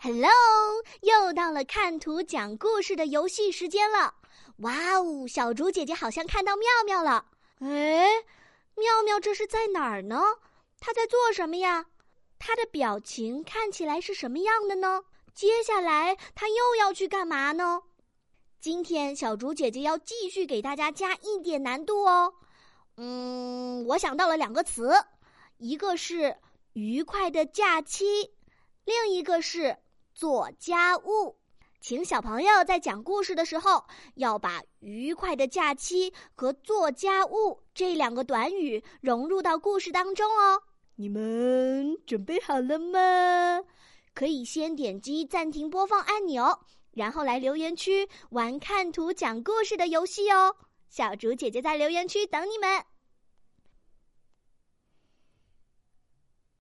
Hello，又到了看图讲故事的游戏时间了。哇哦，小竹姐姐好像看到妙妙了。哎，妙妙这是在哪儿呢？她在做什么呀？她的表情看起来是什么样的呢？接下来她又要去干嘛呢？今天小竹姐姐要继续给大家加一点难度哦。嗯，我想到了两个词，一个是愉快的假期，另一个是。做家务，请小朋友在讲故事的时候，要把“愉快的假期”和“做家务”这两个短语融入到故事当中哦。你们准备好了吗？可以先点击暂停播放按钮，然后来留言区玩看图讲故事的游戏哦。小竹姐姐在留言区等你们。